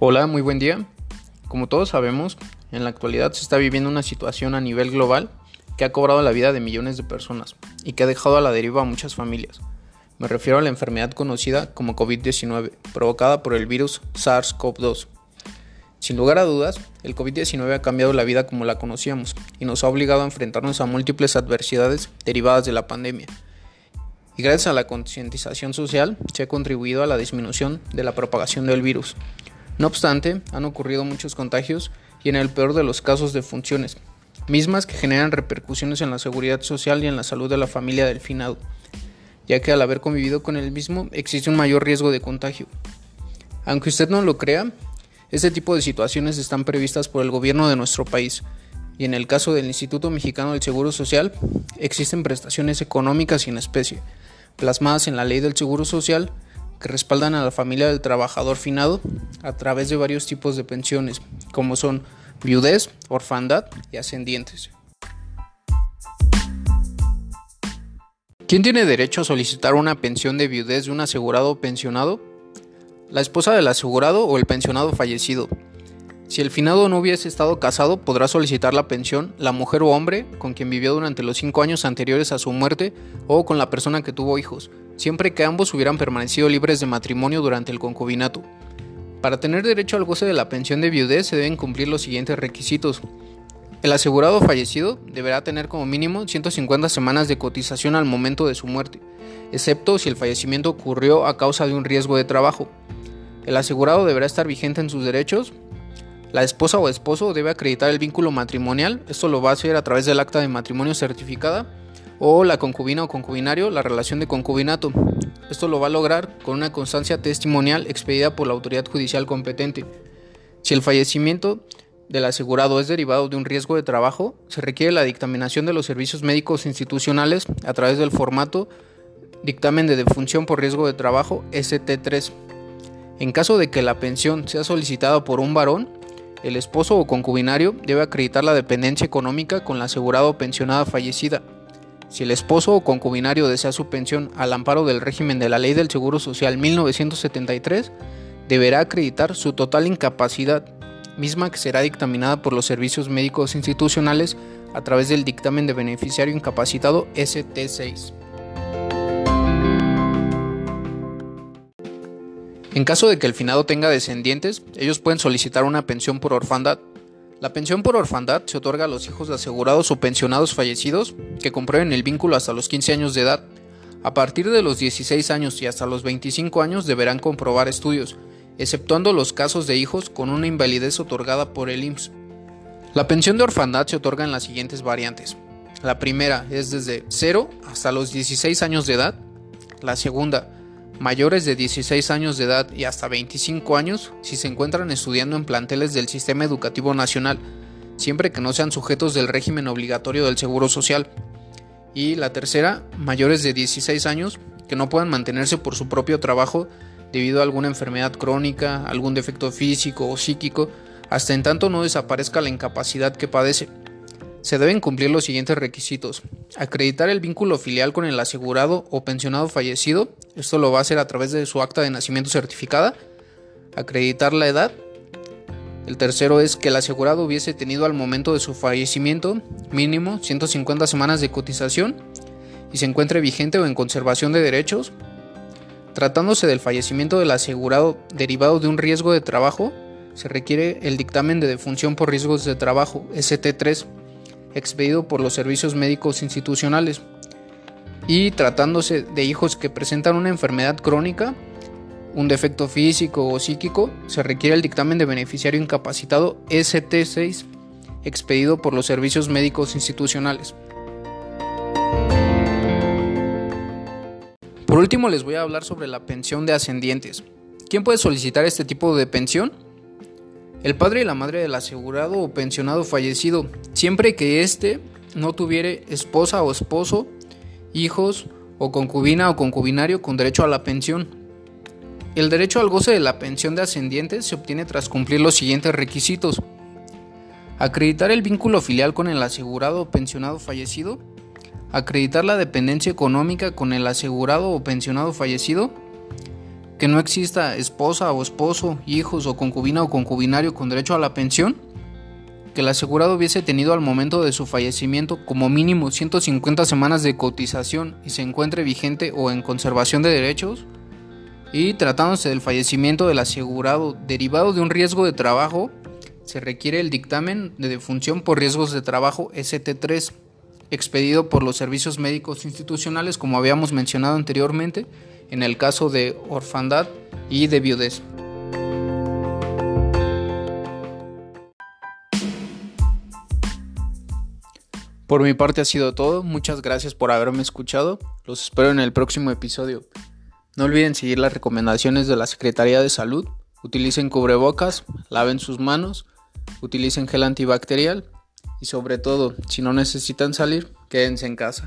Hola, muy buen día. Como todos sabemos, en la actualidad se está viviendo una situación a nivel global que ha cobrado la vida de millones de personas y que ha dejado a la deriva a muchas familias. Me refiero a la enfermedad conocida como COVID-19, provocada por el virus SARS-CoV-2. Sin lugar a dudas, el COVID-19 ha cambiado la vida como la conocíamos y nos ha obligado a enfrentarnos a múltiples adversidades derivadas de la pandemia. Y gracias a la concientización social se ha contribuido a la disminución de la propagación del virus. No obstante, han ocurrido muchos contagios y en el peor de los casos de funciones, mismas que generan repercusiones en la seguridad social y en la salud de la familia del finado, ya que al haber convivido con el mismo existe un mayor riesgo de contagio. Aunque usted no lo crea, este tipo de situaciones están previstas por el gobierno de nuestro país, y en el caso del Instituto Mexicano del Seguro Social, existen prestaciones económicas y en especie, plasmadas en la ley del Seguro Social, que respaldan a la familia del trabajador finado a través de varios tipos de pensiones, como son viudez, orfandad y ascendientes. ¿Quién tiene derecho a solicitar una pensión de viudez de un asegurado o pensionado? La esposa del asegurado o el pensionado fallecido. Si el finado no hubiese estado casado, podrá solicitar la pensión la mujer o hombre con quien vivió durante los cinco años anteriores a su muerte o con la persona que tuvo hijos, siempre que ambos hubieran permanecido libres de matrimonio durante el concubinato. Para tener derecho al goce de la pensión de viudez se deben cumplir los siguientes requisitos. El asegurado fallecido deberá tener como mínimo 150 semanas de cotización al momento de su muerte, excepto si el fallecimiento ocurrió a causa de un riesgo de trabajo. El asegurado deberá estar vigente en sus derechos. La esposa o esposo debe acreditar el vínculo matrimonial, esto lo va a hacer a través del acta de matrimonio certificada o la concubina o concubinario la relación de concubinato. Esto lo va a lograr con una constancia testimonial expedida por la autoridad judicial competente. Si el fallecimiento del asegurado es derivado de un riesgo de trabajo, se requiere la dictaminación de los servicios médicos institucionales a través del formato dictamen de defunción por riesgo de trabajo ST3. En caso de que la pensión sea solicitada por un varón, el esposo o concubinario debe acreditar la dependencia económica con la asegurada o pensionada fallecida si el esposo o concubinario desea su pensión al amparo del régimen de la Ley del Seguro Social 1973, deberá acreditar su total incapacidad, misma que será dictaminada por los servicios médicos institucionales a través del dictamen de beneficiario incapacitado ST6. En caso de que el finado tenga descendientes, ellos pueden solicitar una pensión por orfandad la pensión por orfandad se otorga a los hijos de asegurados o pensionados fallecidos que comprueben el vínculo hasta los 15 años de edad. A partir de los 16 años y hasta los 25 años deberán comprobar estudios, exceptuando los casos de hijos con una invalidez otorgada por el IMSS. La pensión de orfandad se otorga en las siguientes variantes. La primera es desde 0 hasta los 16 años de edad. La segunda, mayores de 16 años de edad y hasta 25 años si se encuentran estudiando en planteles del Sistema Educativo Nacional, siempre que no sean sujetos del régimen obligatorio del Seguro Social. Y la tercera, mayores de 16 años que no puedan mantenerse por su propio trabajo debido a alguna enfermedad crónica, algún defecto físico o psíquico, hasta en tanto no desaparezca la incapacidad que padece. Se deben cumplir los siguientes requisitos. Acreditar el vínculo filial con el asegurado o pensionado fallecido. Esto lo va a hacer a través de su acta de nacimiento certificada. Acreditar la edad. El tercero es que el asegurado hubiese tenido al momento de su fallecimiento mínimo 150 semanas de cotización y se encuentre vigente o en conservación de derechos. Tratándose del fallecimiento del asegurado derivado de un riesgo de trabajo, se requiere el dictamen de defunción por riesgos de trabajo, ST3, expedido por los servicios médicos institucionales. Y tratándose de hijos que presentan una enfermedad crónica, un defecto físico o psíquico, se requiere el dictamen de beneficiario incapacitado ST6 expedido por los servicios médicos institucionales. Por último les voy a hablar sobre la pensión de ascendientes. ¿Quién puede solicitar este tipo de pensión? El padre y la madre del asegurado o pensionado fallecido, siempre que éste no tuviere esposa o esposo, hijos o concubina o concubinario con derecho a la pensión. El derecho al goce de la pensión de ascendientes se obtiene tras cumplir los siguientes requisitos. Acreditar el vínculo filial con el asegurado o pensionado fallecido. Acreditar la dependencia económica con el asegurado o pensionado fallecido que no exista esposa o esposo, hijos o concubina o concubinario con derecho a la pensión, que el asegurado hubiese tenido al momento de su fallecimiento como mínimo 150 semanas de cotización y se encuentre vigente o en conservación de derechos, y tratándose del fallecimiento del asegurado derivado de un riesgo de trabajo, se requiere el dictamen de defunción por riesgos de trabajo ST3, expedido por los servicios médicos institucionales, como habíamos mencionado anteriormente, en el caso de orfandad y de viudez. Por mi parte ha sido todo, muchas gracias por haberme escuchado, los espero en el próximo episodio. No olviden seguir las recomendaciones de la Secretaría de Salud, utilicen cubrebocas, laven sus manos, utilicen gel antibacterial y sobre todo, si no necesitan salir, quédense en casa.